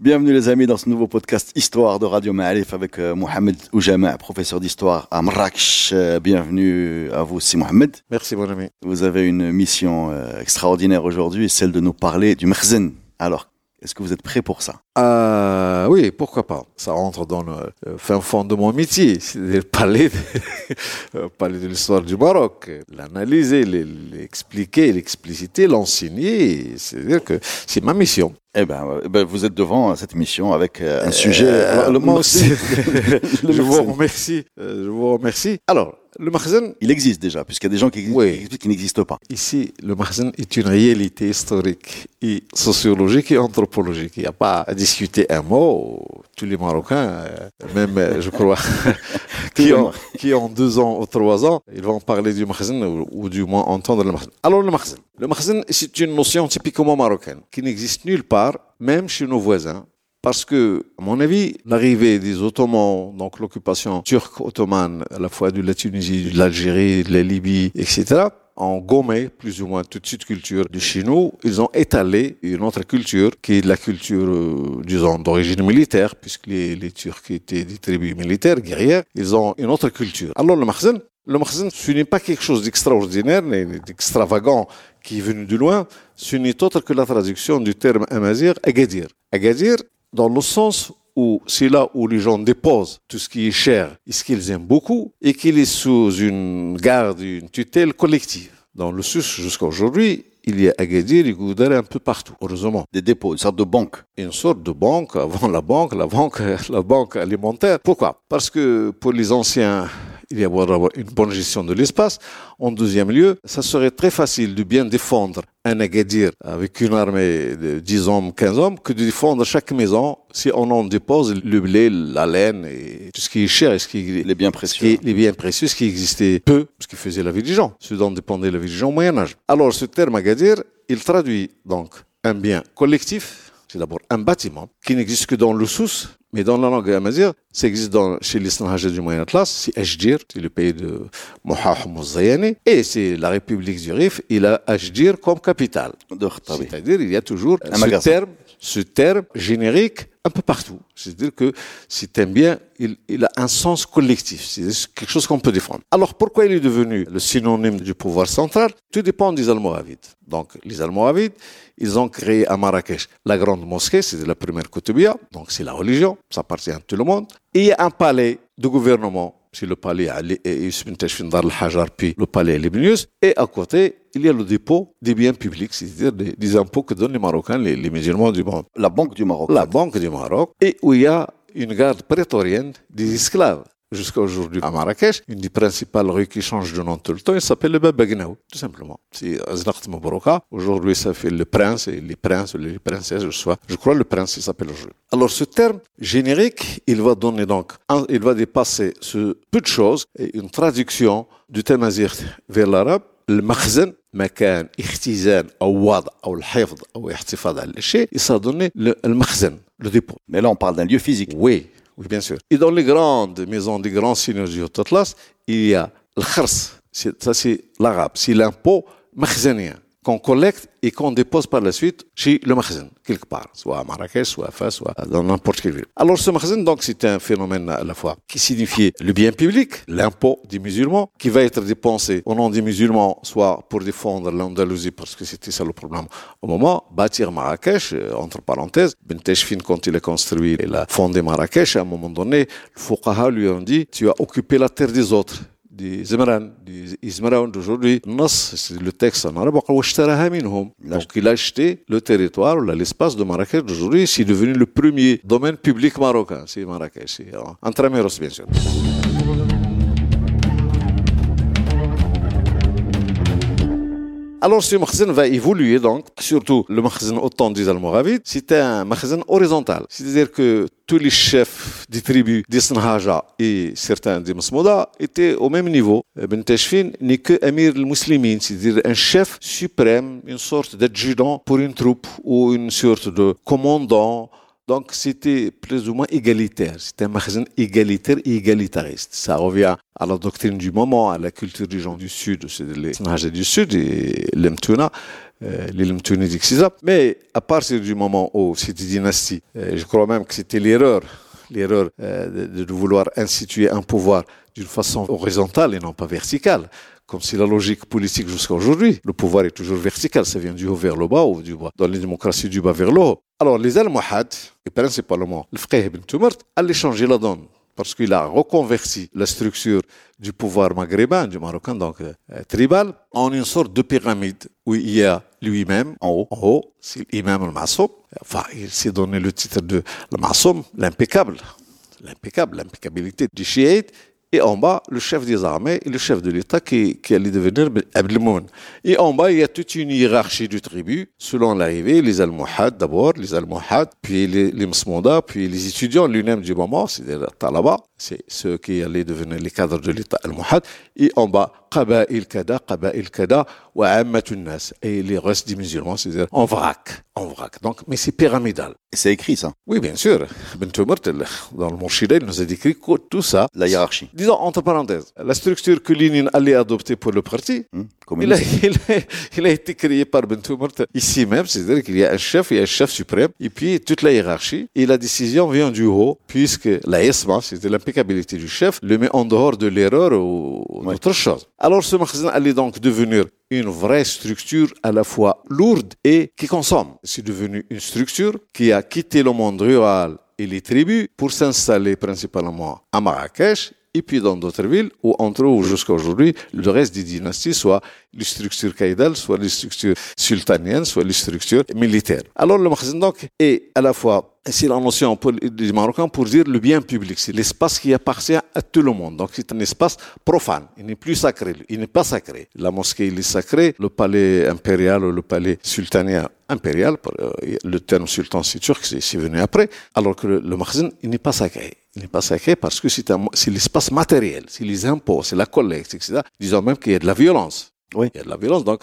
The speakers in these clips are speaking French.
Bienvenue les amis dans ce nouveau podcast Histoire de Radio Ma'alif avec euh, Mohamed Oujama, professeur d'histoire à Marrakech. Euh, bienvenue à vous aussi Mohamed. Merci mon ami. Vous avez une mission euh, extraordinaire aujourd'hui, celle de nous parler du Merzen. Alors, est-ce que vous êtes prêt pour ça? Euh, Oui, pourquoi pas. Ça rentre dans le fin fond de mon métier, c'est-à-dire parler de, parler de l'histoire du Maroc, l'analyser, l'expliquer, l'expliciter, l'enseigner. C'est-à-dire que c'est ma mission. Eh ben, eh ben, vous êtes devant cette mission avec un sujet. le moi aussi. je vous remercie. je vous remercie. Alors, le Makhzen, il existe déjà, puisqu'il y a des gens qui, qui n'existent pas. Ici, le Makhzen est une réalité historique et sociologique et anthropologique. Il n'y a pas à discuter un mot. Tous les Marocains, euh, même, euh, je crois, qui, ont, qui ont deux ans ou trois ans, ils vont parler du Makhzen ou, du moins entendre le Makhzen. Alors, le Makhzen. Le Makhzen, c'est une notion typiquement marocaine qui n'existe nulle part, même chez nos voisins. Parce que, à mon avis, l'arrivée des Ottomans, donc l'occupation turque ottomane, à la fois de la Tunisie, de l'Algérie, de la Libye, etc., ont gommé plus ou moins toute cette culture de chez nous. Ils ont étalé une autre culture qui est la culture, euh, disons, d'origine militaire, puisque les, Turcs étaient des tribus militaires, guerrières. Ils ont une autre culture. Alors le Makhzen, le Makhzen, ce n'est pas quelque chose d'extraordinaire, d'extravagant qui est venu de loin. Ce n'est autre que la traduction du terme amazir, Agadir. Agadir, dans le sens où c'est là où les gens déposent tout ce qui est cher et ce qu'ils aiment beaucoup et qu'il est sous une garde, une tutelle collective. Dans le SUS, jusqu'à aujourd'hui, il y a Agadir et Goudar un peu partout, heureusement. Des dépôts, une sorte de banque. Une sorte de banque, avant la banque, la banque, la banque alimentaire. Pourquoi? Parce que pour les anciens il y a avoir une bonne gestion de l'espace. En deuxième lieu, ça serait très facile de bien défendre un Agadir avec une armée de 10 hommes, 15 hommes, que de défendre chaque maison si on en dépose le blé, la laine et tout ce qui est cher et ce qui les biens précieux. les biens précieux, ce qui existait peu, ce qui faisait la vie des gens, ce dont dépendait la vie des gens au Moyen-Âge. Alors, ce terme Agadir, il traduit donc un bien collectif, c'est d'abord un bâtiment qui n'existe que dans le sous, mais dans la langue amazigh, ça existe dans, chez les du Moyen Atlas, c'est Ajdir, c'est le pays de Mohamed Mouzayani, et c'est la République du Rif, il a Ajdir comme capitale. C'est-à-dire, il y a toujours ce terme, ce terme générique un peu partout. C'est-à-dire que c'est un bien, il, a un sens collectif. C'est quelque chose qu'on peut défendre. Alors pourquoi il est devenu le synonyme du pouvoir central? Tout dépend des Almoravides. Donc les Almoravides, ils ont créé à Marrakech la grande mosquée, c'est la première Koutoubia, donc c'est la religion, ça appartient à tout le monde. Il y a un palais de gouvernement c'est le palais et Dar al-Hajar, puis le palais Libnius. Et à côté, il y a le dépôt des biens publics, c'est-à-dire des, impôts que donnent les Marocains, les, les musulmans du monde. La Banque du Maroc. La Banque du Maroc. Et où il y a une garde prétorienne des esclaves jusqu'à aujourd'hui à Marrakech, une des principales rues qui change de nom tout le temps, il s'appelle le Babagnaou, tout simplement. C'est Aznakt Mabrouka. Aujourd'hui, ça fait le prince et les princes, les princesses, je, je crois le prince, il s'appelle aujourd'hui. Alors, ce terme générique, il va donner donc, il va dépasser ce peu de choses et une traduction du thème azir vers l'arabe. المخزن مكان اختزان او وضع او الحفظ او احتفاظ على الشيء ça donner le, المخزن le dépôt mais là on parle d'un lieu physique oui oui, bien sûr. Et dans les grandes maisons des grands seigneurs du Haut-Atlas, il y a le khars. Ça, c'est l'arabe. C'est l'impôt makhzanien qu'on collecte et qu'on dépose par la suite chez le makhzen, quelque part, soit à Marrakech, soit à Fès, soit dans n'importe quelle ville. Alors ce makhzen, donc, c'est un phénomène à la fois qui signifie le bien public, l'impôt des musulmans, qui va être dépensé au nom des musulmans, soit pour défendre l'Andalousie, parce que c'était ça le problème au moment, bâtir Marrakech, euh, entre parenthèses, Ben Teshfin, quand il a construit et a fondé Marrakech, à un moment donné, le Fuqaha lui ont dit, tu as occupé la terre des autres des Zimran, des Izmaraoun d'aujourd'hui, c'est le texte en arabe, donc il a acheté le territoire, l'espace de Marrakech d'aujourd'hui, c'est devenu le premier domaine public marocain, c'est Marrakech, c'est Intramuros bien sûr. Alors ce magasin va évoluer donc, surtout le magasin au temps des Almoravides, c'était un magasin horizontal. C'est-à-dire que tous les chefs des tribus des et certains des étaient au même niveau. Ben Tashfin n'est que Amir al-Muslimin, c'est-à-dire un chef suprême, une sorte d'adjudant pour une troupe ou une sorte de commandant donc c'était plus ou moins égalitaire. C'était un magasin égalitaire et égalitariste. Ça revient à la doctrine du moment, à la culture des gens du Sud, c'est les Snaja du Sud et l'Emtuna, euh, les etc. Mais à partir du moment où c'était dynastie, euh, je crois même que c'était l'erreur, l'erreur euh, de vouloir instituer un pouvoir d'une façon horizontale et non pas verticale comme si la logique politique jusqu'à aujourd'hui, le pouvoir est toujours vertical, ça vient du haut vers le bas ou du bas. Dans les démocraties, du bas vers le haut. Alors, les Almohades, et principalement le frère ibn Tumart, allaient changer la donne parce qu'il a reconverti la structure du pouvoir maghrébin, du marocain, donc euh, tribal, en une sorte de pyramide où il y a lui-même en haut, en haut, c'est l'imam al-Masoum. Enfin, il s'est donné le titre de al-Masoum, l'impeccable. L'impeccable, l'impeccabilité du chiite et en bas, le chef des armées et le chef de l'État qui, qui allait devenir Abdelmoun. Et en bas, il y a toute une hiérarchie du tribu, selon l'arrivée, les Almohades d'abord, les Almohades, puis les, les puis les étudiants lui-même du moment, c'est-à-dire Talaba, c'est ceux qui allaient devenir les cadres de l'État al-Muhad, et en bas, Qaba'il Kada, Qaba'il Kada, wa Nas, et les restes des musulmans, c'est-à-dire en vrac, en vrac. Donc, mais c'est pyramidal. Et c'est écrit, ça Oui, bien sûr. Ben dans le Mourchida, il nous a décrit tout ça. La hiérarchie. Disons, entre parenthèses, la structure que Lénine allait adopter pour le parti. Hmm il, a, il, a, il, a, été créé par Ben ici même c'est-à-dire qu'il y a un chef il y a un chef suprême. Et puis toute la hiérarchie et la décision vient du haut puisque la ESMA c'est-à-dire l'impeccabilité du chef le met en dehors de l'erreur ou autre chose. Alors ce magasin allait donc devenir une vraie structure à la fois lourde et qui consomme. C'est devenu une structure qui a quitté le monde rural et les tribus pour s'installer principalement à Marrakech et puis dans d'autres villes où entre eux jusqu'à aujourd'hui le reste des dynasties soit les structures caïdales, soit les structures sultaniennes, soit les structures militaires. Alors le magasin donc est à la fois c'est la notion pour les Marocains pour dire le bien public. C'est l'espace qui appartient à tout le monde. Donc c'est un espace profane. Il n'est plus sacré. Il n'est pas sacré. La mosquée, il est sacré. Le palais impérial ou le palais sultanien impérial, euh, le terme sultan c'est turc, c'est venu après. Alors que le, le il n'est pas sacré. Il n'est pas sacré parce que c'est l'espace matériel. C'est les impôts, c'est la collecte, etc. Disons même qu'il y a de la violence. Oui. Il y a de la violence. Donc,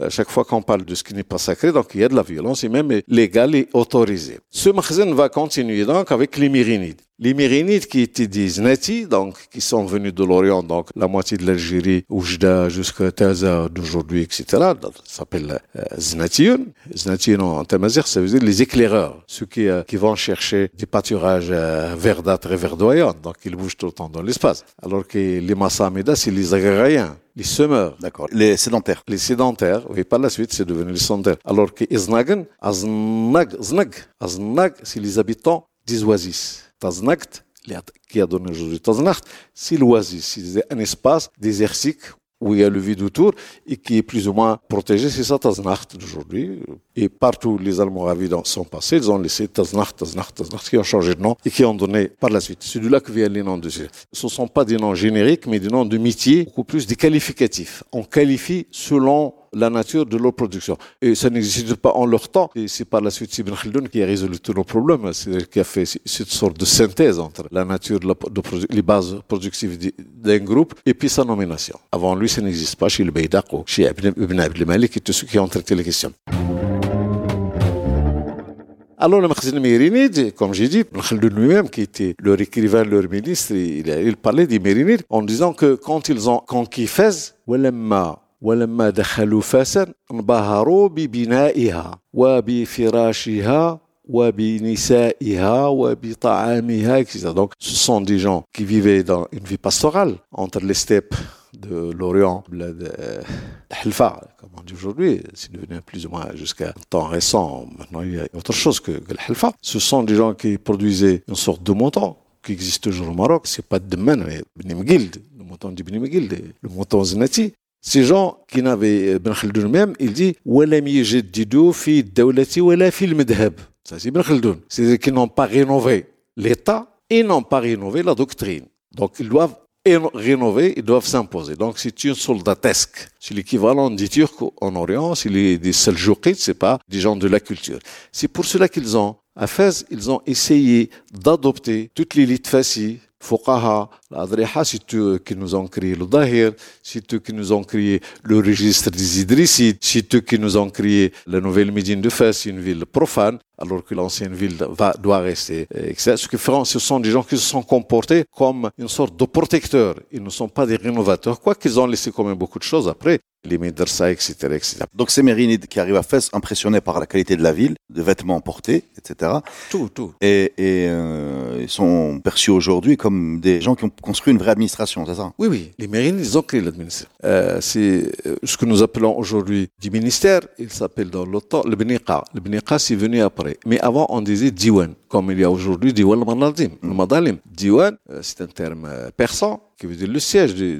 euh, chaque fois qu'on parle de ce qui n'est pas sacré, donc il y a de la violence et même légal et autorisé. Ce magasin va continuer donc avec les Myrinides. Les Myrinides qui étaient des Znati, donc qui sont venus de l'Orient, donc la moitié de l'Algérie, Oujda jusqu'à Taza d'aujourd'hui, etc. Ça s'appelle euh, Znatiyun. Znatiyun en tamazir, ça veut dire les éclaireurs, ceux qui, euh, qui vont chercher des pâturages euh, verdâtres et verdoyants, donc ils bougent tout le temps dans l'espace. Alors que les Massamida, c'est les agrariens les semeurs. D'accord. Les sédentaires. Les sédentaires, oui, par la suite, c'est devenu les sédentaires. Alors que Iznagan, Aznag, Znag, Aznag, c'est les habitants des oasis. Taznakt, qui a donné aujourd'hui Taznacht, c'est l'oasis. C'est un espace désertique où il y a le vide autour et qui est plus ou moins protégé, c'est ça Taznacht d'aujourd'hui. Et partout les Almoravides sont passés, ils ont laissé Taznacht, Taznacht, Taznacht, qui ont changé de nom et qui ont donné par la suite. C'est de là que viennent les noms de Ce ne sont pas des noms génériques, mais des noms de métier, beaucoup plus des qualificatifs. On qualifie selon la nature de leur production. Et ça n'existe pas en leur temps. Et c'est par la suite Ibn Khaldun qui a résolu tous nos problèmes, c'est-à-dire qui a fait cette sorte de synthèse entre la nature, de, les bases productives d'un groupe et puis sa nomination. Avant lui, ça n'existe pas chez le Beydaq ou chez Ibn Abdel Malik et tous ceux qui ont traité les questions. Alors le Makhzin Mérinide, comme j'ai dit, Khaldun lui-même, qui était leur écrivain, leur ministre, il, il parlait des Mérinides en disant que quand ils ont conquis Fès, ولما دخلوا فاسا انبهروا ببنائها وبفراشها وبنسائها وبطعامها etc. Donc ce sont des gens qui vivaient dans une vie pastorale entre les steppes de l'Orient, de Hilfa, comme on dit aujourd'hui, c'est devenu plus ou moins jusqu'à un temps récent. Maintenant, il y a autre chose que, que le Hilfa. Ce sont des gens qui produisaient une sorte de mouton qui existe toujours au Maroc. C'est pas de men, mais le mouton du Bnimgild, le mouton Zenati. Ces gens qui n'avaient euh, Ben Khaldoun même, il dit Ça, c'est Benkhaldoun. C'est-à-dire qu'ils n'ont pas rénové l'État et n'ont pas rénové la doctrine. Donc, ils doivent rénover, ils doivent s'imposer. Donc, c'est une soldatesque. C'est l'équivalent des Turcs en Orient, c'est les, des Seljoukites, c'est pas des gens de la culture. C'est pour cela qu'ils ont, à Fès, ils ont essayé d'adopter toute l'élite fascie Fuqaha, l'Adriha, c'est eux qui nous ont créé le Dahir, c'est eux qui nous ont créé le registre des Idrissides, c'est eux qui nous ont créé la nouvelle Médine de Fès, une ville profane, alors que l'ancienne ville va, doit rester. Ce qui fait, ce sont des gens qui se sont comportés comme une sorte de protecteurs. Ils ne sont pas des rénovateurs, quoi qu'ils ont laissé quand même beaucoup de choses après les médecins, etc., etc. Donc ces Mérinides qui arrivent à Fès, impressionnés par la qualité de la ville, de vêtements portés, etc. Tout, tout. Et, et euh, ils sont perçus aujourd'hui comme des gens qui ont construit une vraie administration, c'est ça? Oui, oui. Les Mérinides, ils ont créé l'administration. Euh, c'est euh, ce que nous appelons aujourd'hui du ministère. Il s'appelle dans l'OTAN le Beniqa. Le Beniqa, c'est venu après. Mais avant, on disait Diwan, comme il y a aujourd'hui Diwan al-Madalim. Madalim. Diwan, euh, c'est un terme euh, persan qui veut dire le siège du,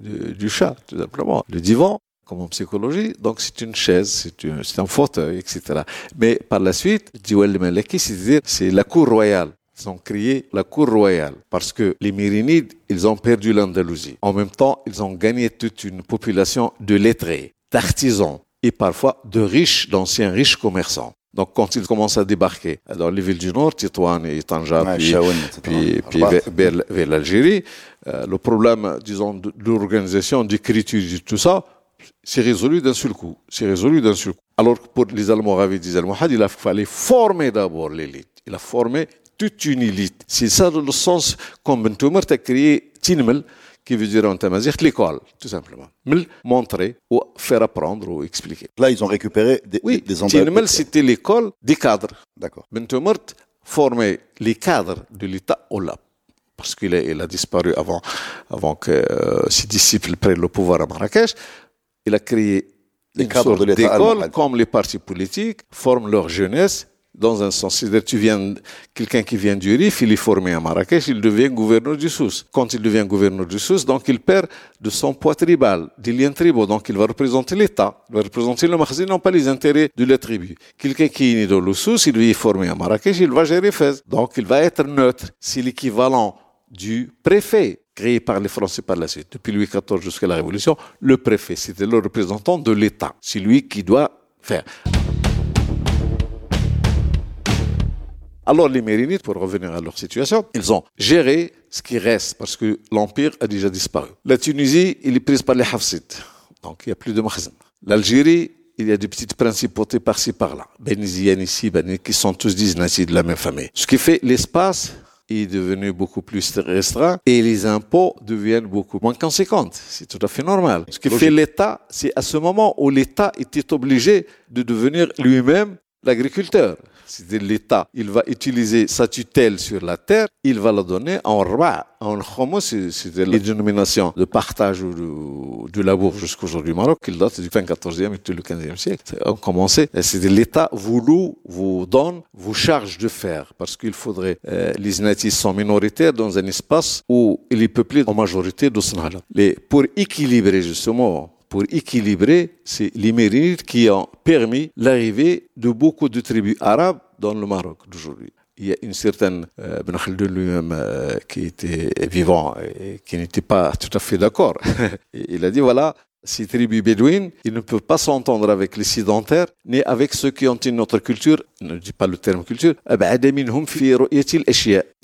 du, du, chat, tout simplement. Le divan, comme en psychologie, donc c'est une chaise, c'est un fauteuil, etc. Mais par la suite, Diwan al-Malaki, c'est-à-dire c'est la cour royale. Ils ont créé la cour royale parce que les Mérinides, ils ont perdu l'Andalousie. En même temps, ils ont gagné toute une population de lettrés, d'artisans et parfois de riches, d'anciens riches commerçants. Donc, quand ils commencent à débarquer dans les villes du Nord, Titouane et Tanja, Ouais, puis, Chaouen, puis, puis vers, vers- vers l'Algérie, euh, le problème, disons, de, de l'organisation, d'écriture, de tout ça, c'est résolu d'un seul coup. C'est résolu d'un seul coup. Alors que pour les Almoravides, les Almohades, il a fallu former d'abord l'élite. Il a formé toute une élite. C'est ça le sens Toumer a créé Tinmel, qui veut dire en tamazight l'école, tout simplement. Montrer ou faire apprendre ou expliquer. Là, ils ont récupéré des, Oui, des. Tinmel, c'était l'école des cadres. D'accord. Bentemert formait les cadres de l'État au Lab. Parce qu'il a, il a disparu avant, avant que euh, ses disciples prennent le pouvoir à Marrakech. Il a créé Les cadres de l'État d'école, comme les partis politiques, forment leur jeunesse dans un sens. C'est-à-dire, tu viens, quelqu'un qui vient du RIF, il est formé à Marrakech, il devient gouverneur du Sousse. Quand il devient gouverneur du Sousse, donc il perd de son poids tribal, des liens tribaux. Donc il va représenter l'État, il va représenter le Makhzin, non pas les intérêts de la tribu. Quelqu'un qui est né dans le Sousse, il est formé à Marrakech, il va gérer Fès. Donc il va être neutre. C'est l'équivalent du préfet créé par les Français par la suite. Depuis Louis XIV jusqu'à la Révolution, le préfet, c'était le représentant de l'État. C'est lui qui doit faire. Alors les Mérinides, pour revenir à leur situation, ils ont géré ce qui reste parce que l'Empire a déjà disparu. La Tunisie, il est prise par les Hafsides. Donc il n'y a plus de Makhzen. L'Algérie, il y a des petites principautés par-ci par-là. Beniziane ici, Beni, qui sont tous des dynasties de la même famille. Ce qui fait l'espace est devenu beaucoup plus restreint et les impôts deviennent beaucoup moins conséquents. C'est tout à fait normal. Ce qui fait l'État, c'est à ce moment où l'État était obligé de devenir lui-même l'agriculteur. C'est-à-dire l'État, il va utiliser sa tutelle sur la terre, il va la donner en roi, en khomo, c'est c'est les de partage de, de labour jusqu'aujourd'hui au Maroc, qui date du fin 14e et le 15e siècle. On commençait, c'est l'État voulu vous donne, vous charge de faire, parce qu'il faudrait, euh, les natifs sont minoritaires dans un espace où il est peuplé en majorité de Snala. Les, pour équilibrer justement pour équilibrer, c'est les Mérinides qui ont permis l'arrivée de beaucoup de tribus arabes dans le Maroc d'aujourd'hui. Il y a une certaine euh, Ben lui-même euh, qui était vivant et qui n'était pas tout à fait d'accord. Il a dit voilà, ces tribus bédouines, ils ne peuvent pas s'entendre avec les sédentaires, ni avec ceux qui ont une autre culture, ne dis pas le terme culture, eh ben,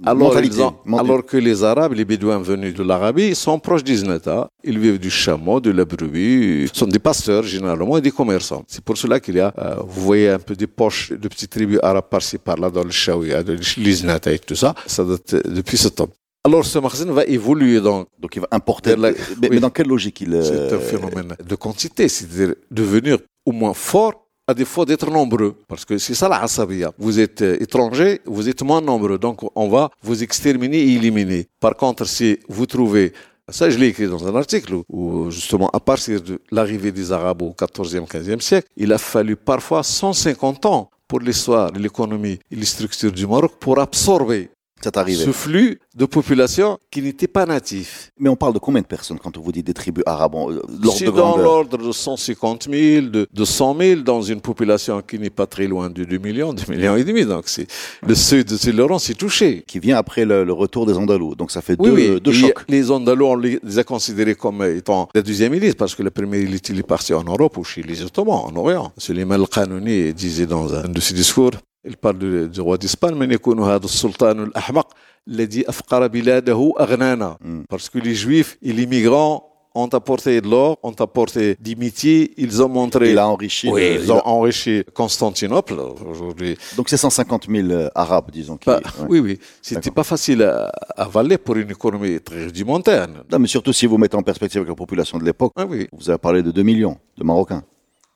alors, ont, alors que les Arabes, les Bédouins venus de l'Arabie, sont proches des Znata. Hein. Ils vivent du chameau, de la brebis, sont des pasteurs généralement et des commerçants. C'est pour cela qu'il y a, euh, vous voyez un peu des poches de petites tribus arabes par-ci par-là dans le Shawiya, les Znata et tout ça. Ça date euh, depuis ce temps. Alors ce magasin va évoluer donc. Donc il va importer. La- mais, oui. dans quelle logique il. euh, C'est un phénomène de quantité, c'est-à-dire devenir au moins fort à défaut d'être nombreux. Parce que c'est ça la asabiya. Vous êtes euh, étranger, vous êtes moins nombreux, donc on va vous exterminer et éliminer. Par contre, si vous trouvez ça, je l'ai écrit dans un article où, justement, à partir de l'arrivée des Arabes au 14e, 15e siècle, il a fallu parfois 150 ans pour l'histoire, l'économie et les structures du Maroc pour absorber ce flux de population qui n'était pas natif. Mais on parle de combien de personnes quand on vous dit des tribus arabes euh, C'est dans l'ordre de 150 000, de, de 100 000 dans une population qui n'est pas très loin de 2 millions, 2 millions et demi. Donc c'est le seuil de tolérance est touché. Qui vient après le, retour des Andalous. Donc ça fait deux, deux chocs. Les Andalous, on les a considérés comme étant la deuxième élite parce que la première élite, il est parti en Europe ou chez les Ottomans, en Orient. Suleiman al-Qanouni disait dans un de ses discours il parle du, roi d'Espagne, mais mm. Parce que les juifs et les migrants ont apporté de l'or, ont apporté des métiers, ils ont montré. Il a enrichi. Ils ont enrichi Constantinople aujourd'hui. Donc c'est 150 000 euh, Arabes, disons. Qui... Bah, ouais. Oui, oui. C'était pas facile à avaler pour une économie très rudimentaire. mais surtout si vous mettez en perspective avec la population de l'époque. Ah, oui. Vous avez parlé de 2 millions de Marocains.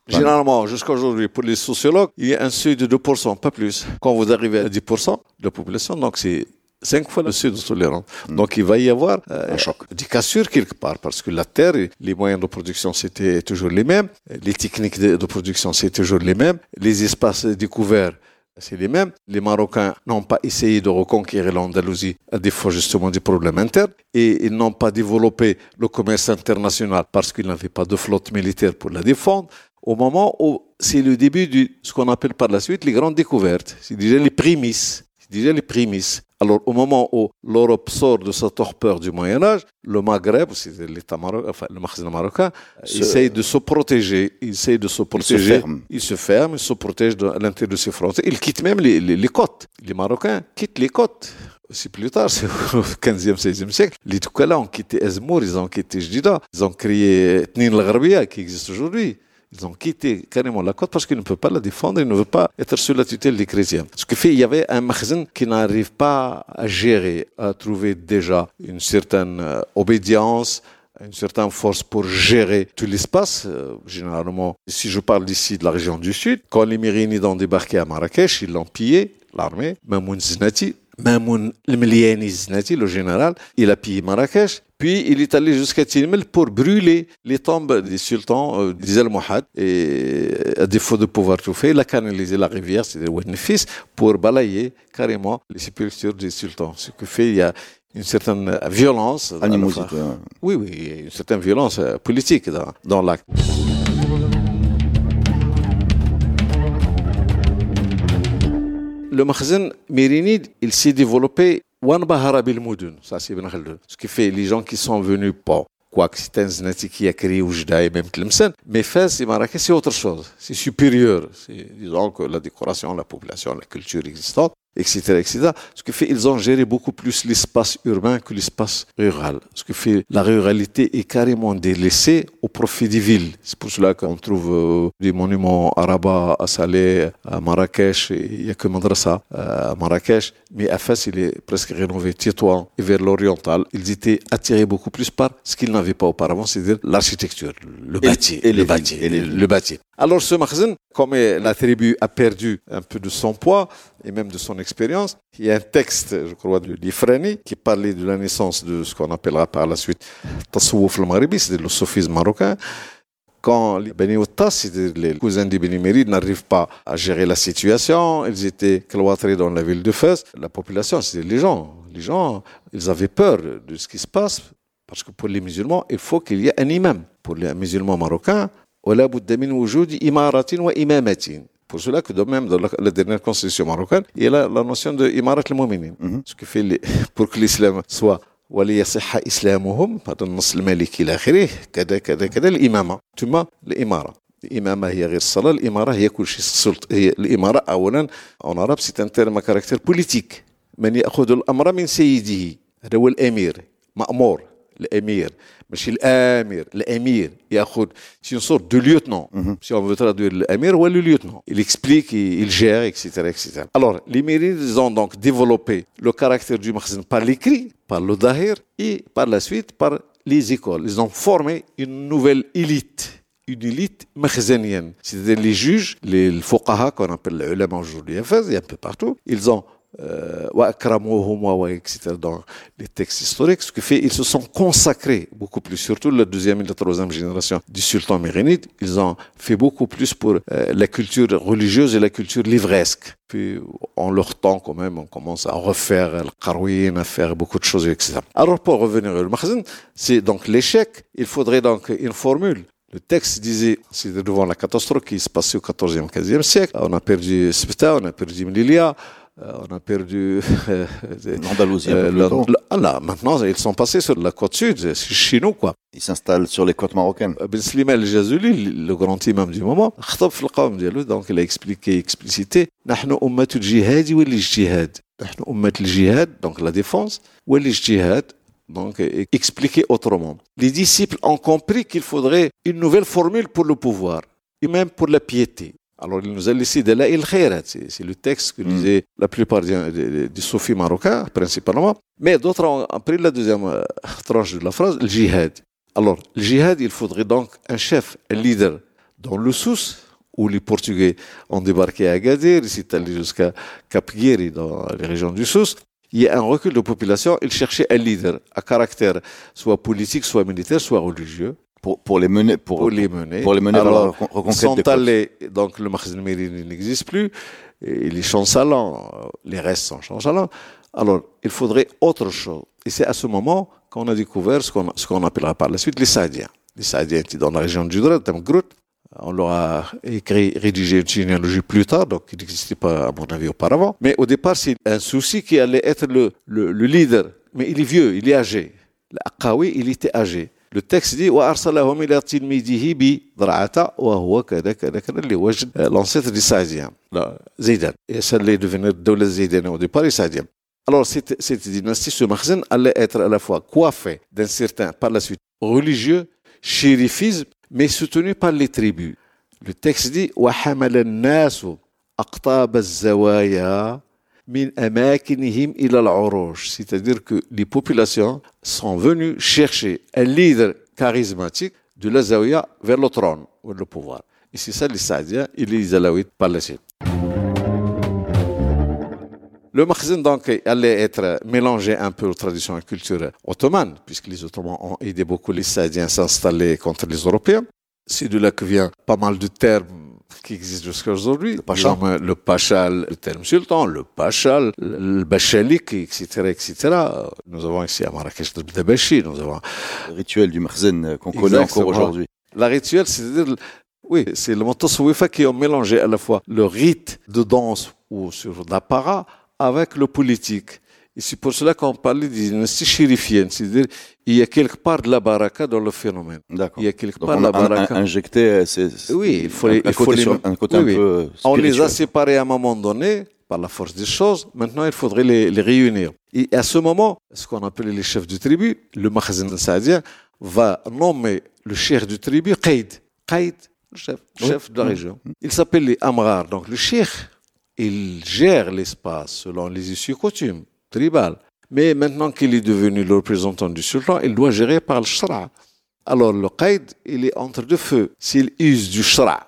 Généralement, jusqu'à aujourd'hui, pour les sociologues, il y a un seuil de 2%, pas plus. Quand vous arrivez à 10% de la population, donc c'est cinq fois le seuil de tolérance. Hmm. Donc il va y avoir euh, un choc. des cassures quelque part, parce que la terre, les moyens de production, c'était toujours les mêmes, les techniques de, production, c'est toujours les mêmes, les espaces découverts, c'est les mêmes. Les Marocains n'ont pas essayé de reconquérir l'Andalousie à défaut justement des problèmes internes et ils n'ont pas développé le commerce international parce qu'ils n'avaient pas de flotte militaire pour la défendre au moment où c'est le début de ce qu'on appelle par la suite les grandes découvertes. C'est déjà les prémices. Déjà les prémices. Alors, au moment où l'Europe sort de sa torpeur du Moyen-Âge, le Maghreb, c'est l'État marocain, enfin, le marocain, essaye de se protéger. Il essaye de se protéger. Il se ferme. Il se ferme, il se protège à l'intérieur de ses frontières. Il quitte même les, les, côtes. Les Marocains quittent les côtes. C'est plus tard, c'est au 15e, 16e siècle. Les Toukala ont quitté Ezmour, ils ont quitté Jdida, ils ont créé Tnin al qui existe aujourd'hui. Ils ont quitté carrément la côte parce qu'ils ne peuvent pas la défendre, ils ne veulent pas être sous la tutelle des chrétiens. Ce qui fait qu'il y avait un magasin qui n'arrive pas à gérer, à trouver déjà une certaine euh, obédience, une certaine force pour gérer tout l'espace. Euh, généralement, si je parle d'ici de la région du Sud, quand les Mérinides ont débarqué à Marrakech, ils l'ont pillé, l'armée, Mamoun Zinati, Mamoun Zinati, le général, il a pillé Marrakech, puis il est allé jusqu'à Tilmel pour brûler les tombes des sultans euh, des Almohades. Et à défaut de pouvoir tout faire, il a canalisé la rivière, c'est-à-dire Ouennefis, pour balayer carrément les sépultures des sultans. Ce qui fait il y a une certaine violence. Animosité. Oui, oui, une certaine violence euh, politique dans, dans l'acte. Le magasin Mérinide, il s'est développé ça c'est Ibn Khaldun. Ce qui fait les gens qui sont venus pas, quoi que c'est un Znati qui a créé Oujda et même Tlemcen, mais Fès et Marrakech c'est autre chose, c'est supérieur. C'est, disons que la décoration, la population, la culture existante, etc., etc. Ce qui fait ils ont géré beaucoup plus l'espace urbain que l'espace rural. Ce qui fait la ruralité est carrément délaissée au profit des villes. C'est pour cela qu'on trouve euh, des monuments arabes à Salé, à Marrakech, il n'y a que Madrasa euh, à Marrakech, mais à Fès, il est presque rénové. Tétouan et vers l'oriental, ils étaient attirés beaucoup plus par ce qu'ils n'avaient pas auparavant, c'est-à-dire l'architecture, le bâti, et, le bâti, et le bâti. Alors ce magasin, comme la tribu a perdu un peu de son poids et même de son expérience, il y a un texte, je crois, de l'Ifrani qui parlait de la naissance de ce qu'on appellera par la suite Tassouf al-Maghribi, c'est le sophisme marocain. Quand les Beni c'est-à-dire les cousins des Beni Méride, n'arrivent pas à gérer la situation, ils étaient cloîtrés dans la ville de Fès, la population, c'est les gens. Les gens, ils avaient peur de ce qui se passe parce que pour les musulmans, il faut qu'il y ait un imam. Pour les musulmans marocains, ولا بد من وجود إمارة وإمامة. Pour cela que de même dans la, dernière constitution marocaine, il y a la, la notion de imarat al-mu'minin. Mm -hmm. Ce qui fait pour que l'islam soit وليصح إسلامهم هذا النص المالكي إلى آخره كذا كذا كذا الإمامة ثم الإمارة الإمامة هي غير الصلاة الإمارة هي كل شيء السلطة هي الإمارة أولا أون عرب سي ان تيرم كاركتير بوليتيك من يأخذ الأمر من سيده هذا هو الأمير مأمور الأمير ماشي الامير الامير ياخذ سي سورت دو ليوتنون سي اون فو ترادوير الامير هو لو ليوتنون il explique il gère etc etc alors les mérides ils ont donc développé le caractère du makhzen par l'écrit par le dahir et par la suite par les écoles ils ont formé une nouvelle élite une élite makhzenienne c'est-à-dire les juges les fuqaha qu'on appelle les ulama aujourd'hui il y a un peu partout ils ont euh, etc. dans les textes historiques, ce qui fait ils se sont consacrés beaucoup plus, surtout la deuxième et la troisième génération du sultan mérénide, ils ont fait beaucoup plus pour euh, la culture religieuse et la culture livresque. Puis, en leur temps, quand même, on commence à refaire le Karouin, à faire beaucoup de choses, etc. Alors, pour revenir au Makhzen, c'est donc l'échec. Il faudrait donc une formule. Le texte disait, c'est devant la catastrophe qui se passait au 14e, 15e siècle. On a perdu Spita, on a perdu Mlilia, on a perdu l'Andalousie. Euh, ah maintenant, ils sont passés sur la côte sud, c'est chez nous, quoi. Ils s'installent sur les côtes marocaines. Ben Slimane el-Jazouli, le grand imam du moment, donc il a expliqué, explicité, نحن أمة الجهاد والاجتهاد. نحن أمة الجهاد, donc la défense, والاجتهاد, donc expliqué autrement. Les disciples ont compris qu'il faudrait une nouvelle formule pour le pouvoir, et même pour la piété. Alors, il nous a laissé de la il C'est le texte que disaient mm. la plupart des, des, soufis marocains, principalement. Mais d'autres ont pris la deuxième euh, tranche de la phrase, le jihad. Alors, le jihad, il faudrait donc un chef, un leader. Dans le Sousse, où les Portugais ont débarqué à Agadir, ils sont allés jusqu'à Cap dans les régions du Sousse, il y a un recul de population. Ils cherchaient un leader à caractère soit politique, soit militaire, soit religieux pour, les mener pour, les mener pour les mener Alors, sont allés donc le Makhzen Mérini n'existe plus et les chancelants les restes sont chancelants alors il faudrait autre chose et c'est à ce moment qu'on a découvert ce qu'on ce qu'on appellera par la suite les Saadiens les Saadiens étaient dans la région du Dred Grout on leur a écrit, rédigé une généalogie plus tard, donc il n'existait pas, à mon avis, auparavant. Mais au départ, c'est un souci qui allait être le, le, le leader. Mais il est vieux, il est âgé. L'Aqawi, il était âgé. لو تكست دي وارسلهم إلى تلميذه بضرعته وهو كذا كذا كذا اللي وجد لونسيت دي سايزيان لا زيدان يسال لي دوفينر الدولة الزيدانيه ودي باري سايزيان Alors, سيت cette dynastie, ce magasin allait être à la fois coiffé d'un certain, par la suite, religieux, shérifisme, mais soutenu par les tribus. Le texte dit, وَحَمَلَ النَّاسُ أَقْطَابَ الزَّوَايَا c'est-à-dire que les populations sont venues chercher un leader charismatique de la Zawiya vers le trône ou le pouvoir. Et c'est ça les Saadiens et les Alaouites par la suite. Le Makhzen donc allait être mélangé un peu aux traditions et cultures ottomanes, puisque les Ottomans ont aidé beaucoup les Saadiens à s'installer contre les Européens. C'est de là que vient pas mal de termes qui existe jusqu'à aujourd'hui. Le pacha, le, pacha, le terme sultan, le pacha, le bachalik, etc., etc. Nous avons ici à Marrakech le Dabashi, nous avons... Le rituel du Marzen euh, qu'on connaît encore aujourd'hui. La rituel, c'est-à-dire, oui, c'est le Montasouifa qui ont mélangé à la fois le rite de danse ou sur d'apparat avec le politique. Et c'est pour cela qu'on parlait d'une dynastie chérifienne, c'est-à-dire il y a quelque part de la baraka dans le phénomène. D'accord. Il y a quelque part de la baraka. Injecté, c'est. Oui, il faut les. Un, côté, un côté un peu. On les a séparés à un moment donné par la force des choses. Maintenant, il faudrait les, les réunir. Et à ce moment, ce qu'on appelait les chefs du tribu, le Makhazin Saadien va nommer le chef du tribu Qaïd. Qaïd, chef, chef de la région. Il s'appelle les Amrar. Donc le chef, il gère l'espace selon les issues coutumes tribal. Mais maintenant qu'il est devenu le représentant du sultan, il doit gérer par le shra. Alors le qaïd, il est entre deux feux. S'il use du shra,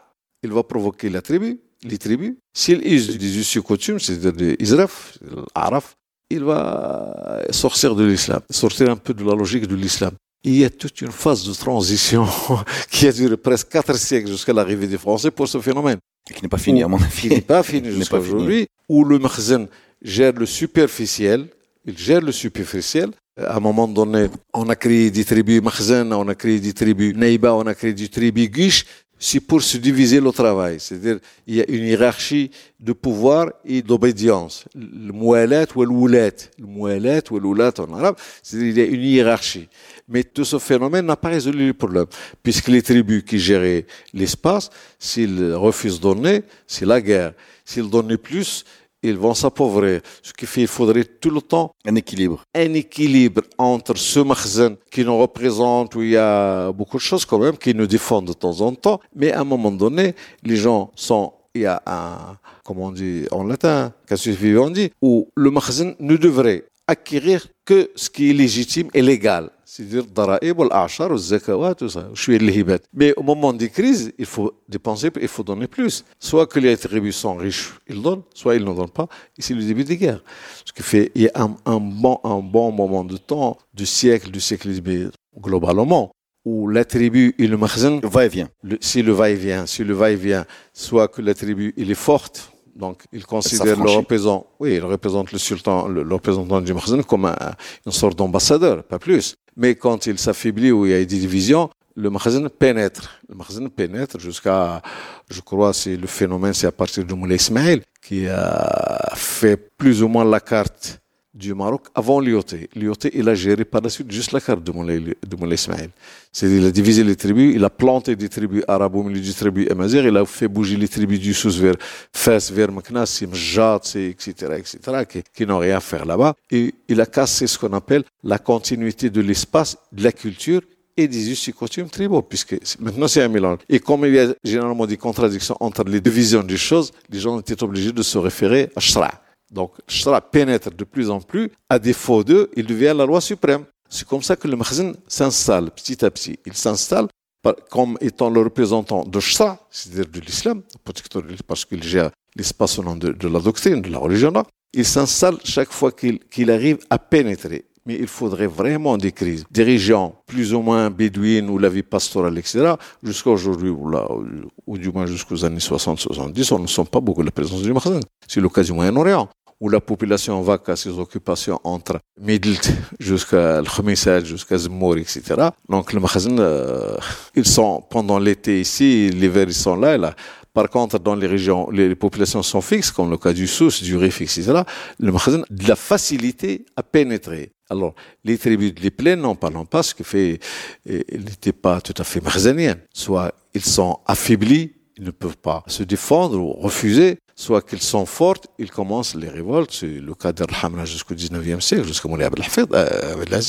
il va provoquer la tribu, les tribus. S'il use des us coutumes, c'est-à-dire des israf, araf, il va sortir de l'islam, sortir un peu de la logique de l'islam. Il y a toute une phase de transition qui a duré presque quatre siècles jusqu'à l'arrivée des Français pour ce phénomène. Et qui n'est pas fini, à mon avis. Qui n'est pas fini jusqu'à aujourd'hui, où le makhzen gère le superficiel, il gère le superficiel. À un moment donné, on a créé des tribus Makhzen, on a créé des tribus Neiba, on a créé des tribus Guiche, c'est pour se diviser le travail. C'est-à-dire, il y a une hiérarchie de pouvoir et d'obédience. Le moualat ou le woulat. Le moualat ou le woulat en arabe, c'est-à-dire, il y a une hiérarchie. Mais tout ce phénomène n'a pas résolu le problème. Puisque les tribus qui géraient l'espace, s'ils refusent de donner, c'est la guerre. S'ils donnaient plus, ils vont s'appauvrir. Ce qui fait qu'il faudrait tout le temps un équilibre. Un équilibre entre ce makhzen qui nous représente, où il y a beaucoup de choses quand même, qui nous défendent de temps en temps, mais à un moment donné, les gens sont, il y a un, comment on dit en latin, on dit, où le makhzen ne devrait acquérir que ce qui est légitime et légal c'est-à-dire Daraïb, l'Achar, Zakawat, tout ça. Je suis l'Hibat. Mais au moment des crises, il faut dépenser, il faut donner plus. Soit que les tribus sont riches, ils donnent, soit ils ne donnent pas. Et c'est le début des guerres. Ce qui fait, il y a un, bon, un bon moment de temps, du siècle, du siècle globalement, où la tribu et le makhzen va-et-vient. Si le va-et-vient, si le va-et-vient, soit que la tribu, elle est forte, donc, ils considèrent le représentant, oui, il représente le sultan, le, représentant du Makhzen comme une sorte d'ambassadeur, pas plus. Mais quand il s'affaiblit ou il y a des divisions, le makhzen pénètre. Le makhzen pénètre jusqu'à, je crois, c'est le phénomène, c'est à partir de Moulay Ismail qui a fait plus ou moins la carte du Maroc avant l'IOT. L'IOT, il a géré par la suite juste la carte de Moulay, Ismail. C'est-à-dire, il a divisé les tribus, il a planté des tribus arabes au milieu des tribus amazigh, il a fait bouger les tribus du Sous vers Fès, vers Meknas, Mjat, etc., etc., qui, qui n'ont rien à faire là-bas. Et il a cassé ce qu'on appelle la continuité de l'espace, de la culture et des us et coutumes tribaux, puisque maintenant c'est un mélange. Et comme il y a généralement des contradictions entre les deux visions des choses, les gens étaient obligés de se référer à Shra. Donc, Shra pénètre de plus en plus. À défaut d'eux, il devient la loi suprême. C'est comme ça que le Makhzen s'installe petit à petit. Il s'installe comme étant le représentant de Shra, c'est-à-dire de l'islam, parce qu'il gère l'espace au nom de, la doctrine, de la religion. Il s'installe chaque fois qu'il arrive à pénétrer. Mais il faudrait vraiment des crises, régions plus ou moins bédouines où la vie pastorale, etc., jusqu'à aujourd'hui, ou, ou, du moins jusqu'aux années 60-70, on ne sent pas beaucoup la présence du Makhzen. C'est cas du Moyen-Orient où la population va à ses occupations entre Midelt jusqu'à Khmisal, jusqu'à Zmour, etc. Donc, le Makhzen, euh, ils sont pendant l'été ici, l'hiver, ils sont là, là. Par contre, dans les régions, les populations sont fixes, comme le cas du Sousse, du Rif, etc. Le Makhzen, de la facilité à pénétrer. Alors, les tribus de plaines n'en parlons pas, ce qui fait, ils n'étaient pas tout à fait marzaniens. Soit ils sont affaiblis, ils ne peuvent pas se défendre ou refuser, soit qu'ils sont fortes, ils commencent les révoltes. C'est le cas d'Al-Hamra jusqu'au 19e siècle, jusqu'à Moulay Abdel euh,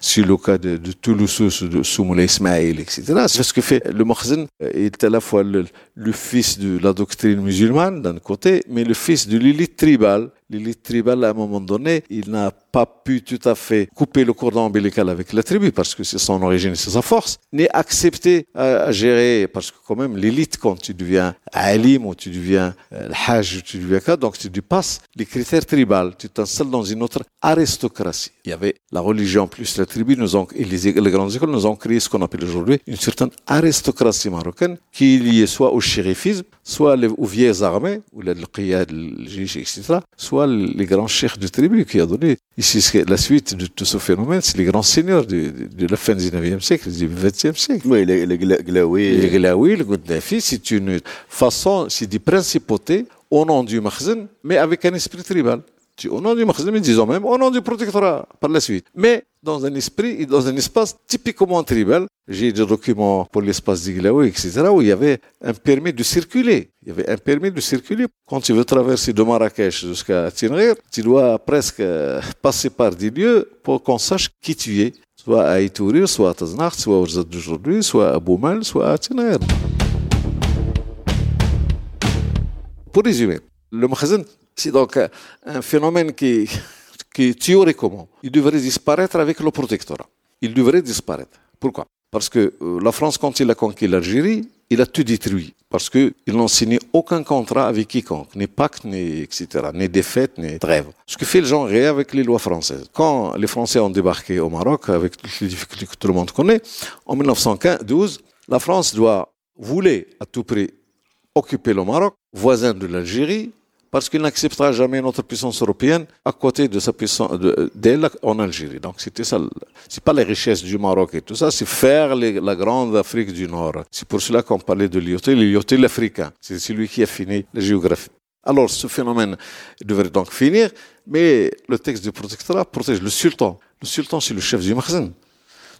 C'est le cas de, de Toulouse, de Soumoulay Ismail, etc. C'est ce que fait le Makhzen est à la fois le, le fils de la doctrine musulmane d'un côté, mais le fils de l'élite tribale l'élite tribale, à un moment donné, il n'a pas pu tout à fait couper le cordon ombilical avec la tribu parce que c'est son origine, c'est sa force, ni accepter à, gérer parce que quand même l'élite, quand tu deviens alim ou tu deviens euh, hajj, tu deviens quoi, donc tu dépasses les critères tribaux, tu t'installes dans une autre aristocratie. Il y avait la religion plus la tribu, nous ont, et les, grandes écoles nous ont créé ce qu'on appelle aujourd'hui une certaine aristocratie marocaine qui est liée soit au shérifisme, soit aux vieilles armées, ou le qiyad, etc., soit les grands chefs de tribu qui a donné. Ici, la suite de tout ce phénomène, c'est les grands seigneurs de, la fin du 19e siècle, du 20e siècle. Oui, les, les Glaoui. Les Glaoui, le Goudnafi, c'est une façon, c'est des principautés au nom du Makhzen, mais avec un esprit tribal au nom du Makhzen, mais disons même au nom du protectorat par la suite. Mais dans un esprit et dans un espace typiquement tribal. J'ai des documents pour l'espace d'Iglaoui, etc., où il y avait un permis de circuler. Il y avait un permis de circuler. Quand tu veux traverser de Marrakech jusqu'à Tinrir, tu dois presque passer par des lieux pour qu'on sache qui tu es. Soit à Itourir, soit à Taznach, soit au d'aujourd'hui, soit à Boumal, soit à Tinrir. Pour résumer, le Makhzen, c'est donc un phénomène qui, qui théoriquement, il devrait disparaître avec le protectorat. Il devrait disparaître. Pourquoi? Parce que euh, la France, quand il a conquis l'Algérie, il a tout détruit. Parce qu'ils n'ont signé aucun contrat avec quiconque, ni pacte, ni etc., ni défaite, ni trêve. Ce qui fait le genre avec les lois françaises. Quand les Français ont débarqué au Maroc, avec toutes les difficultés que tout le monde connaît, en 1912, la France doit, voulait à tout prix occuper le Maroc, voisin de l'Algérie, parce qu'il n'acceptera jamais notre puissance européenne à côté de sa puissance d'elle en Algérie. Donc c'était ça. C'est pas les richesses du Maroc et tout ça, c'est faire la grande Afrique du Nord. C'est pour cela qu'on parlait de l'IOT, l'IOT l'Africain. C'est celui qui a fini la géographie. Alors ce phénomène devrait donc finir, mais le texte du protectorat protège le sultan. Le sultan, c'est le chef du magasin.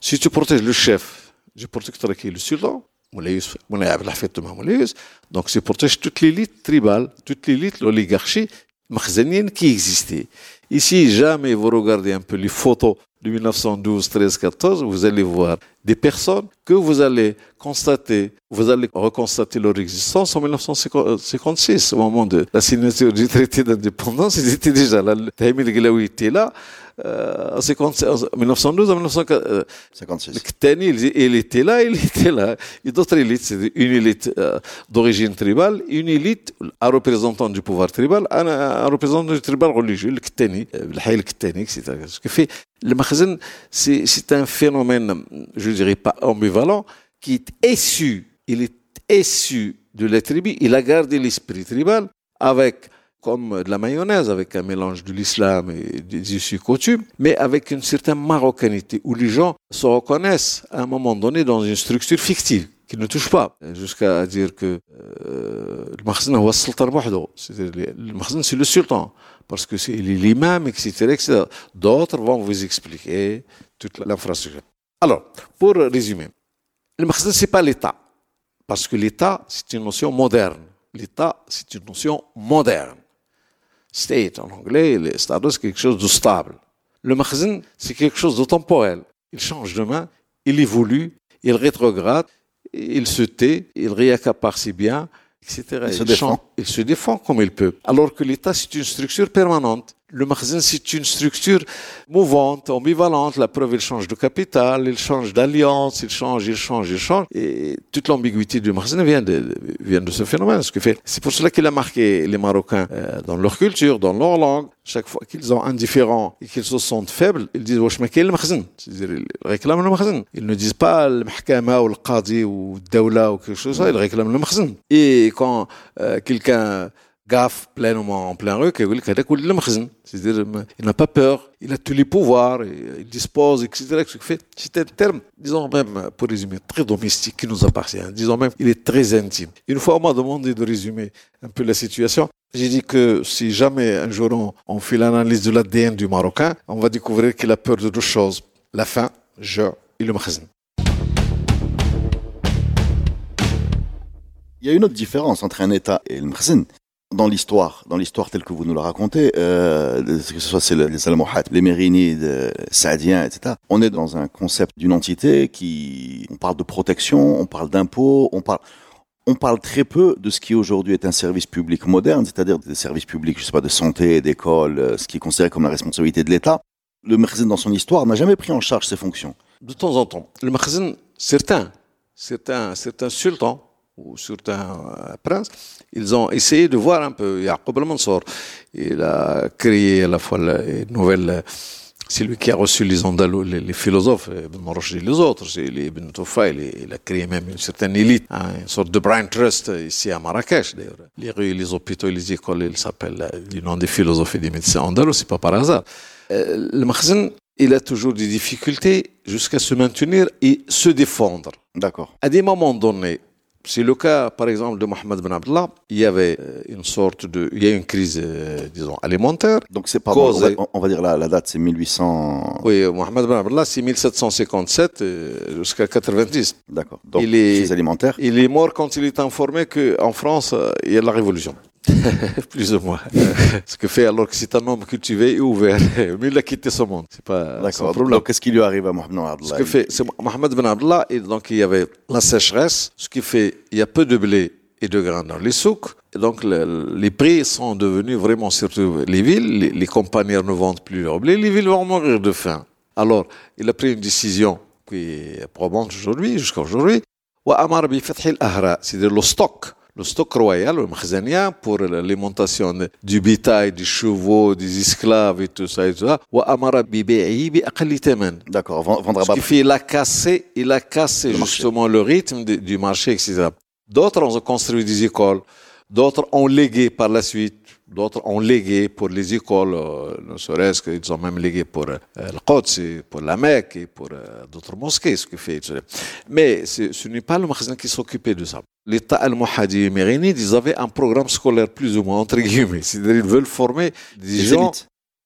Si tu protèges le chef du protectorat qui est le sultan, donc c'est protège toute l'élite tribale, toute l'élite, l'oligarchie makhzanienne qui existait. Ici, jamais vous regardez un peu les photos de 1912, 13, 14, vous allez voir des personnes que vous allez constater, vous allez reconstater leur existence en 1956, au moment de la signature du traité d'indépendance, ils étaient déjà là. Tahimil Gelaoui était là, 1912 à 1956. Le il était là, il était là. Et d'autres élites, c'est une élite d'origine tribale, une élite, un représentant du pouvoir tribal, un, représentant du tribal religieux, le Ktani, le Hayl Ktani, etc. Ce qui fait, le Makhzen, c'est un phénomène, je dirais pas ambivalent, qui est issu, il est issu de la tribu, il a gardé l'esprit tribal avec comme de la mayonnaise, avec un mélange de l'islam et des issues coutumes, mais avec une certaine marocanité, où les gens se reconnaissent à un moment donné dans une structure fictive qui ne touche pas, jusqu'à dire que euh, le makhzen c'est le sultan, parce que c'est l'imam, etc.. D'autres vont vous expliquer toute l'infrastructure. Alors, pour résumer, le makhzen, c'est pas l'État, parce que l'État, c'est une notion moderne. L'État, c'est une notion moderne state en anglais, le status, c'est quelque chose de stable. Le makhzen, c'est quelque chose de temporel. Il change de main, il évolue, il rétrograde, il se tait, il réaccapare ses biens, etc. Il, se défend. Il se défend comme il peut. Alors que l'État, c'est une structure permanente. Le magasin, c'est une structure mouvante, ambivalente. La preuve, il change de capital, il change d'alliance, il change, il change, il change. Et toute l'ambiguïté du magasin vient de, vient de ce phénomène. Ce que fait, c'est pour cela qu'il a marqué les Marocains euh, dans leur culture, dans leur langue. Chaque fois qu'ils sont indifférents et qu'ils se sentent faibles, ils disent Wesh, le magasin C'est-à-dire, ils réclament le magasin. Ils ne disent pas le mahkama ou le qadi ou le dawla ou quelque chose ça, ils réclament le magasin. Et quand euh, quelqu'un gaffe pleinement en plein rue, il n'a pas peur, il a tous les pouvoirs, il dispose, etc. C'est un terme, disons même, pour résumer, très domestique qui nous appartient. Disons même, il est très intime. Une fois, on m'a demandé de résumer un peu la situation. J'ai dit que si jamais un jour on, fait l'analyse de l'ADN du Marocain, on va découvrir qu'il a peur de deux choses. La faim, je et le makhzen. Il y a une autre différence entre un État et le makhzen dans l'histoire, dans l'histoire telle que vous nous la racontez, euh, que ce soit les Almohades, les Mérinides, Saadiens, etc. On est dans un concept d'une entité qui, on parle de protection, on parle d'impôts, on parle, on parle très peu de ce qui aujourd'hui est un service public moderne, c'est-à-dire des services publics, je sais pas, de santé, d'école, euh, ce qui est considéré comme la responsabilité de l'État. Le Mekhzen, dans son histoire, n'a jamais pris en charge ses fonctions. De temps en temps. Le Mekhzen, certains, certains, certains sultans, ou certains euh, princes, ils ont essayé de voir un peu. Yaqub al-Mansour, il a créé à la fois une nouvelle. C'est lui qui a reçu les Andalous, les, philosophes, Ibn Rushd et les autres, c'est Ibn Tufayl, il, a créé même une certaine élite, hein, une sorte de brain trust ici à Marrakech d'ailleurs. Les rues, les hôpitaux, les écoles, ils s'appellent euh, du nom des philosophes et des médecins andalous, c'est pas par hasard. Euh, le Makhzen, il a toujours des difficultés jusqu'à se maintenir et se défendre. D'accord. À des moments donnés, c'est le cas, par exemple, de Mohamed Ben Abdallah. Il y avait euh, une sorte de, il y a une crise, euh, disons, alimentaire. Donc c'est pas, on, va, on va dire la, la date, c'est 1800. Oui, Mohamed Ben Abdallah, c'est 1757 euh, jusqu'à 90. D'accord. Donc il est, crise alimentaire. Il est mort quand il est informé qu'en France, il y a la révolution. plus ou moins. Ce que fait alors que c'est un homme cultivé et ouvert. Mais il a quitté ce monde. C'est pas son problème. Donc qu'est-ce qui lui arrive à Mohamed Ben Abdallah? Ce que fait, c'est Mohamed Ben Abdallah, et donc il y avait la sécheresse, ce qui fait, il y a peu de blé et de grains dans les souks. Et donc les prix sont devenus vraiment, surtout les villes, les, les compagnies ne vendent plus leur blé, les villes vont mourir de faim. Alors, il a pris une décision qui est probante aujourd'hui, jusqu'à aujourd'hui. C'est-à-dire le stock le stock royal, le makhzania, pour l'alimentation du bétail, des chevaux, des esclaves et tout ça et tout ça. D'accord, vendre à bas prix. Il a cassé, il a cassé justement le rythme du marché, etc. D'autres ont construit des écoles, d'autres ont légué par la suite D'autres ont légué pour les écoles, euh, ne serait-ce qu'ils ont même légué pour euh, le Quds, pour la Mecque et pour euh, d'autres mosquées, ce qui fait. Mais ce n'est pas le magasin qui s'occupait de ça. L'État al-Muhadi et ils avaient un programme scolaire plus ou moins, entre guillemets. C'est-à-dire qu'ils veulent former des, gens,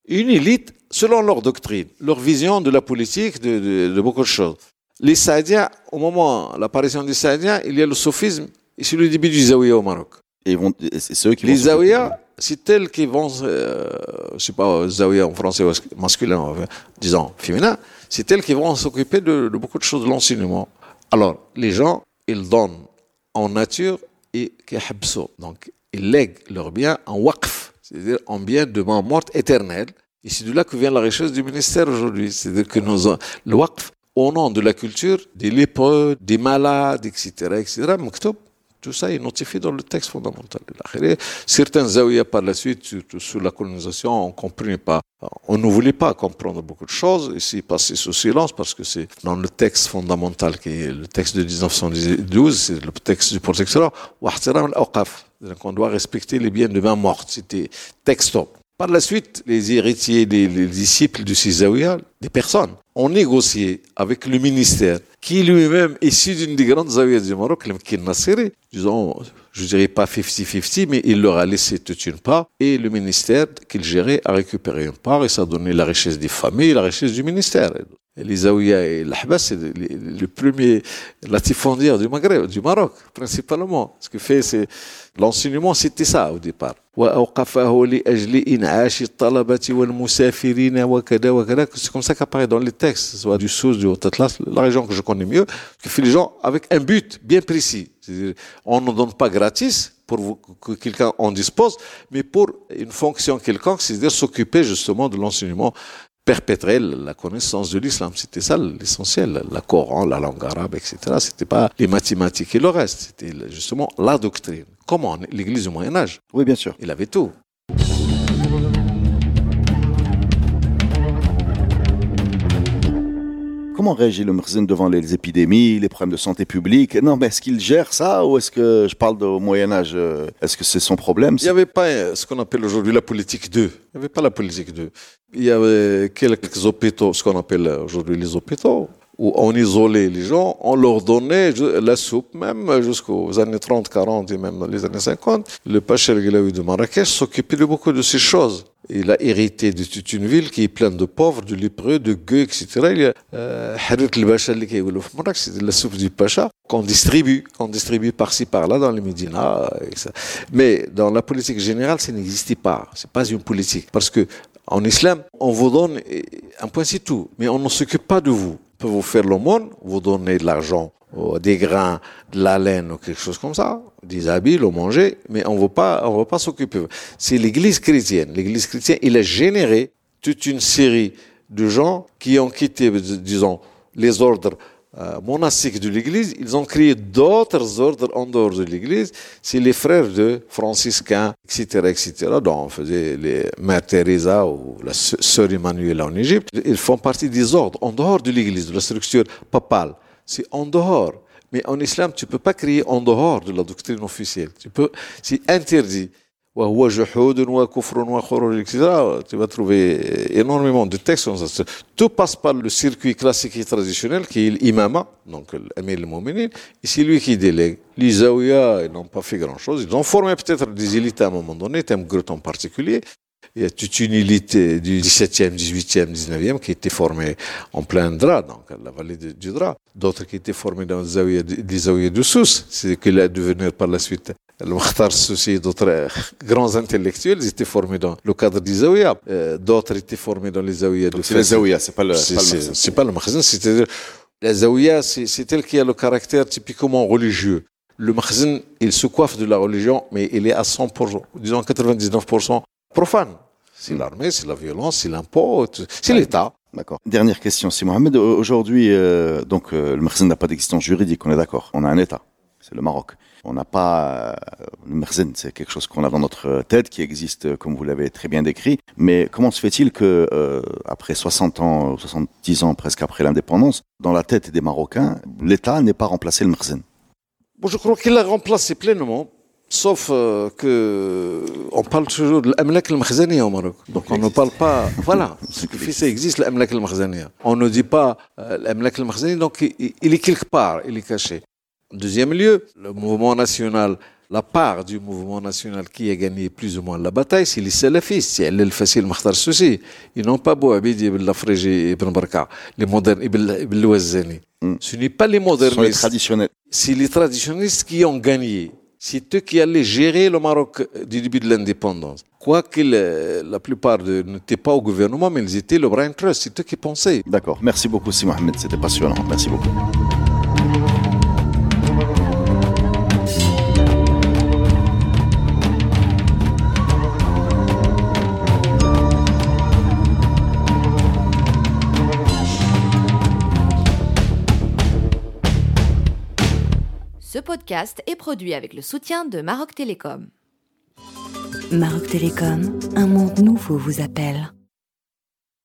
une élite selon leur doctrine, leur vision de la politique, de, de, beaucoup de choses. Les Saadiens, au moment de l'apparition des Saadiens, il y a le sophisme et c'est le début du Zawiya au Maroc. Et c'est ceux qui les Zawiya, c'est elles qui vont, euh, je sais pas, Zawiya en français masculin, disons féminin, c'est elles qui vont s'occuper de, beaucoup de choses de l'enseignement. Alors, les gens, ils donnent en nature et Donc, ils lèguent leurs biens en waqf, c'est-à-dire en biens de mort morte éternelle. Et c'est de là que vient la richesse du ministère aujourd'hui. C'est-à-dire que nos, le waqf, au nom de la culture, des lépreux, des malades, etc., etc., tout ça est notifié dans le texte fondamental. Certains zaouïas par la suite, sous la colonisation, on comprenait pas. On ne voulait pas comprendre beaucoup de choses. Ici, passer sous silence parce que c'est dans le texte fondamental qui est le texte de 1912, c'est le texte du protecteur. Donc on doit respecter les biens de main morte. C'était texto. Par la suite, les héritiers, les, disciples du Cisaouia, des personnes, ont négocié avec le ministère, qui lui-même issu d'une des grandes zaouïas du Maroc, le Nassiri, disons, je dirais pas 50-50, mais il leur a laissé toute une part, et le ministère qu'il gérait a récupéré une part, et ça a donné la richesse des familles, la richesse du ministère les et l'Ahbass, c'est le premier latifondiaire du Maghreb, du Maroc, principalement. Ce que fait, c'est l'enseignement, c'était ça au départ. C'est comme ça qu'apparaît dans les textes, soit du Sous, du Haut-Atlas, la région que je connais mieux, qui fait les gens avec un but bien précis. On ne donne pas gratis pour que quelqu'un en dispose, mais pour une fonction quelconque, c'est-à-dire s'occuper justement de l'enseignement perpétrer la connaissance de l'islam. C'était ça l'essentiel. La Coran, la langue arabe, etc. C'était pas les mathématiques et le reste. C'était justement la doctrine. Comment L'église du Moyen-Âge. Oui, bien sûr. Il avait tout. Comment réagit le Merzin devant les épidémies, les problèmes de santé publique? Non, mais est-ce qu'il gère ça ou est-ce que je parle au Moyen Âge euh, Est-ce que c'est son problème? Il n'y avait pas euh, ce qu'on appelle aujourd'hui la politique 2. Il n'y avait pas la politique 2. Il y avait quelques hôpitaux, ce qu'on appelle aujourd'hui les hôpitaux, où on isolait les gens, on leur donnait la soupe, même jusqu'aux années 30, 40 et même dans les années 50. Le Pacha El de Marrakech s'occupait de beaucoup de ces choses. Il a hérité de toute une ville qui est pleine de pauvres, de lépreux, de gueux, etc. Il y a euh, Harit el c'est la soupe du Pacha qu'on distribue, qu'on distribue par-ci par-là dans les Médinas. Mais dans la politique générale, ça n'existait pas. C'est pas une politique. Parce que en islam, on vous donne un point c'est tout, mais on ne s'occupe pas de vous. Vous faire l'aumône, vous donner de l'argent, des grains, de la laine ou quelque chose comme ça, des habits, le manger, mais on ne pas, on pas s'occuper. C'est l'Église chrétienne. L'Église chrétienne, il a généré toute une série de gens qui ont quitté, disons, les ordres euh, monastiques de l'Église, ils ont créé d'autres ordres en dehors de l'Église. C'est les frères de franciscains, etc., etc., dont on faisait les Mère Teresa ou la sœur Emmanuel en Égypte. Ils font partie des ordres en dehors de l'Église, de la structure papale. C'est en dehors. Mais en islam, tu peux pas créer en dehors de la doctrine officielle. Tu peux, c'est interdit. Tu vas trouver énormément de textes. Tout passe par le circuit classique et traditionnel qui est l'imama, donc l'amir al-Mouminin, et c'est lui qui délègue. Les Zawiya, ils n'ont pas fait grand-chose. Ils ont formé peut-être des élites à un moment donné, Temgrut en particulier. Il y a toute une élite du 17e, 18e, 19e qui était formée en plein drap, donc la vallée du drap. D'autres qui étaient formés dans les Zawiya de Sousse, c'est qu'il a devenu par la suite le Mokhtar Soussi et d'autres grands intellectuels ils étaient formés dans le cadre des Zawiya. Euh, d'autres étaient formés dans les Zawiya de C'est les Zawiya, c'est pas le C'est pas le Makhzin, c'est-à-dire la Zawiya, c'est tel qui a le caractère typiquement religieux. Le Makhzin, il se coiffe de la religion, mais il est à 100%, disons 99% profane. C'est l'armée, c'est la violence, c'est l'impôt, c'est l'État. D'accord. Dernière question, c'est Mohamed. Aujourd'hui, euh, donc euh, le Makhzin n'a pas d'existence juridique, on est d'accord. On a un État, c'est le Maroc. On n'a pas euh, le Merzen, c'est quelque chose qu'on a dans notre tête, qui existe, comme vous l'avez très bien décrit. Mais comment se fait-il que, après 60 ans, 70 ans presque après l'indépendance, dans la tête des Marocains, l'État n'ait pas remplacé le Merzen bon, Je crois qu'il l'a remplacé pleinement. Sauf que on parle toujours de l'Amlak al au Maroc. Donc on ne parle pas. Voilà, ce qui fait ça existe l'Amlak al On ne dit pas l'Amlak al donc il est quelque part, il est caché. En deuxième lieu, le mouvement national, la part du mouvement national qui a gagné plus ou moins la bataille, c'est les salafistes, c'est le facile Makhtar Soussi. Ils n'ont pas beau habiter Ibn Lafriji Ibn Barka, les modernes Ibn Louazani. Hmm. Ce n'est pas les modernistes. Ce les traditionnels. C'est les traditionnalistes qui ont gagné. C'est eux qui allaient gérer le Maroc du début de l'indépendance. Quoique la plupart n'étaient pas au gouvernement, mais ils étaient le Brain Trust. C'est eux qui pensaient. D'accord. Merci beaucoup, Si Mohamed. C'était passionnant. Merci beaucoup. Podcast est produit avec le soutien de Maroc Télécom. Maroc Télécom, un monde nouveau vous appelle.